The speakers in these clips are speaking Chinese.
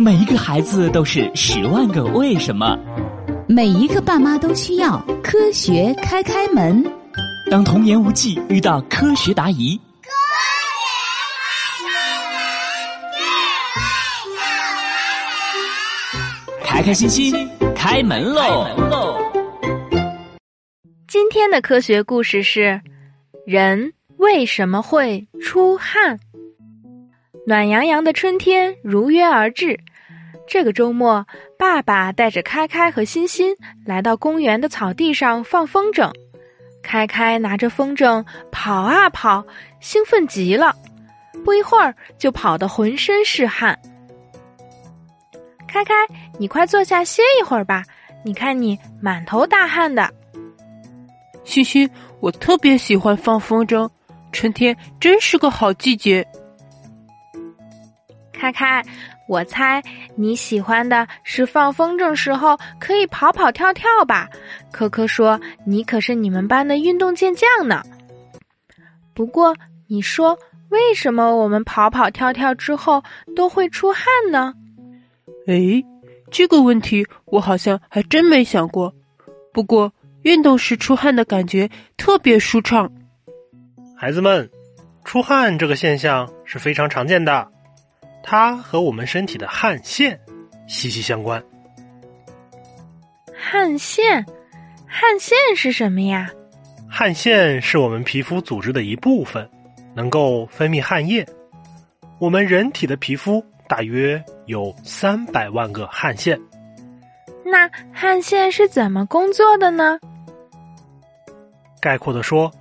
每一个孩子都是十万个为什么，每一个爸妈都需要科学开开门。当童言无忌遇到科学答疑，科学开开心心开门喽！今天的科学故事是：人为什么会出汗？暖洋洋的春天如约而至。这个周末，爸爸带着开开和欣欣来到公园的草地上放风筝。开开拿着风筝跑啊跑，兴奋极了。不一会儿，就跑得浑身是汗。开开，你快坐下歇一会儿吧。你看你满头大汗的。欣欣，我特别喜欢放风筝，春天真是个好季节。开开。我猜你喜欢的是放风筝时候可以跑跑跳跳吧？可可说你可是你们班的运动健将呢。不过你说为什么我们跑跑跳跳之后都会出汗呢？哎，这个问题我好像还真没想过。不过运动时出汗的感觉特别舒畅。孩子们，出汗这个现象是非常常见的。它和我们身体的汗腺息息相关。汗腺，汗腺是什么呀？汗腺是我们皮肤组织的一部分，能够分泌汗液。我们人体的皮肤大约有三百万个汗腺。那汗腺是怎么工作的呢？概括的说，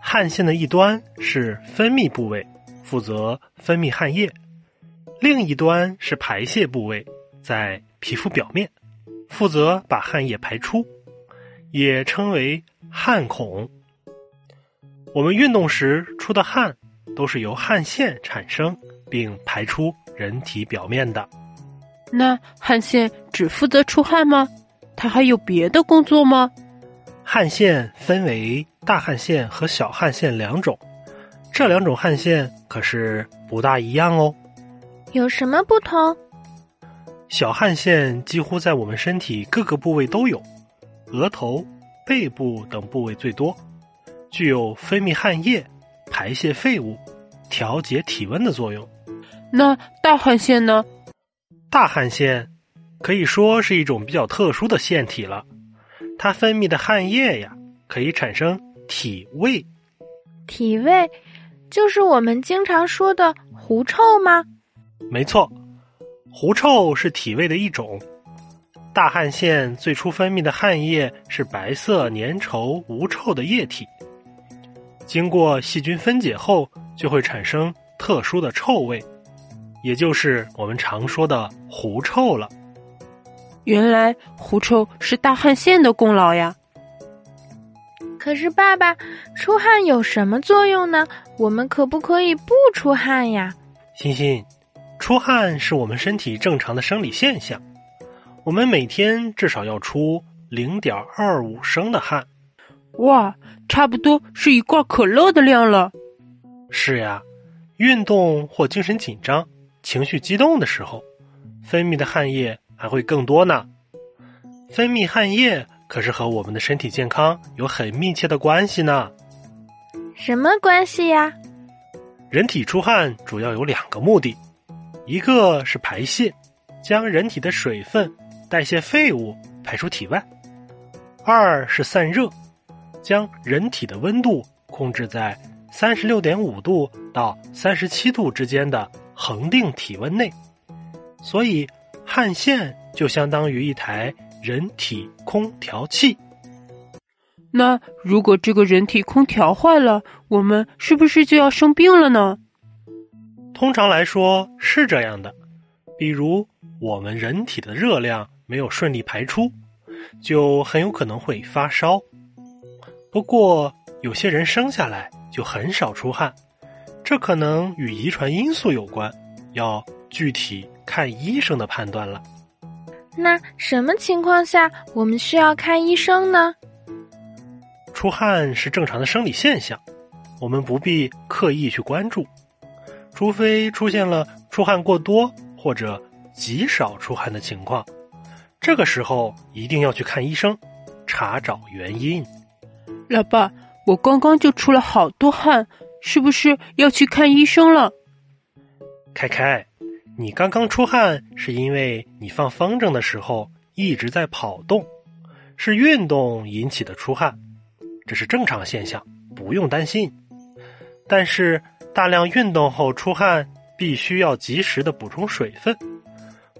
汗腺的一端是分泌部位，负责分泌汗液。另一端是排泄部位，在皮肤表面，负责把汗液排出，也称为汗孔。我们运动时出的汗都是由汗腺产生并排出人体表面的。那汗腺只负责出汗吗？它还有别的工作吗？汗腺分为大汗腺和小汗腺两种，这两种汗腺可是不大一样哦。有什么不同？小汗腺几乎在我们身体各个部位都有，额头、背部等部位最多，具有分泌汗液、排泄废物、调节体温的作用。那大汗腺呢？大汗腺可以说是一种比较特殊的腺体了，它分泌的汗液呀，可以产生体味。体味就是我们经常说的狐臭吗？没错，狐臭是体味的一种。大汗腺最初分泌的汗液是白色、粘稠、无臭的液体，经过细菌分解后，就会产生特殊的臭味，也就是我们常说的狐臭了。原来狐臭是大汗腺的功劳呀！可是爸爸，出汗有什么作用呢？我们可不可以不出汗呀？欣欣。出汗是我们身体正常的生理现象，我们每天至少要出零点二五升的汗，哇，差不多是一罐可乐的量了。是呀，运动或精神紧张、情绪激动的时候，分泌的汗液还会更多呢。分泌汗液可是和我们的身体健康有很密切的关系呢。什么关系呀？人体出汗主要有两个目的。一个是排泄，将人体的水分、代谢废物排出体外；二是散热，将人体的温度控制在三十六点五度到三十七度之间的恒定体温内。所以，汗腺就相当于一台人体空调器。那如果这个人体空调坏了，我们是不是就要生病了呢？通常来说是这样的，比如我们人体的热量没有顺利排出，就很有可能会发烧。不过有些人生下来就很少出汗，这可能与遗传因素有关，要具体看医生的判断了。那什么情况下我们需要看医生呢？出汗是正常的生理现象，我们不必刻意去关注。除非出现了出汗过多或者极少出汗的情况，这个时候一定要去看医生，查找原因。老爸，我刚刚就出了好多汗，是不是要去看医生了？开开，你刚刚出汗是因为你放风筝的时候一直在跑动，是运动引起的出汗，这是正常现象，不用担心。但是大量运动后出汗，必须要及时的补充水分，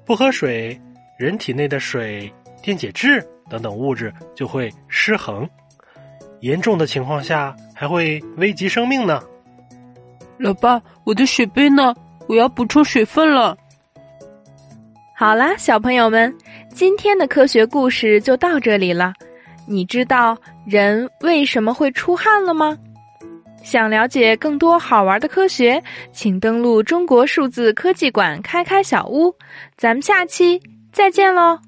不喝水，人体内的水、电解质等等物质就会失衡，严重的情况下还会危及生命呢。老爸，我的水杯呢？我要补充水分了。好啦，小朋友们，今天的科学故事就到这里了。你知道人为什么会出汗了吗？想了解更多好玩的科学，请登录中国数字科技馆开开小屋。咱们下期再见喽！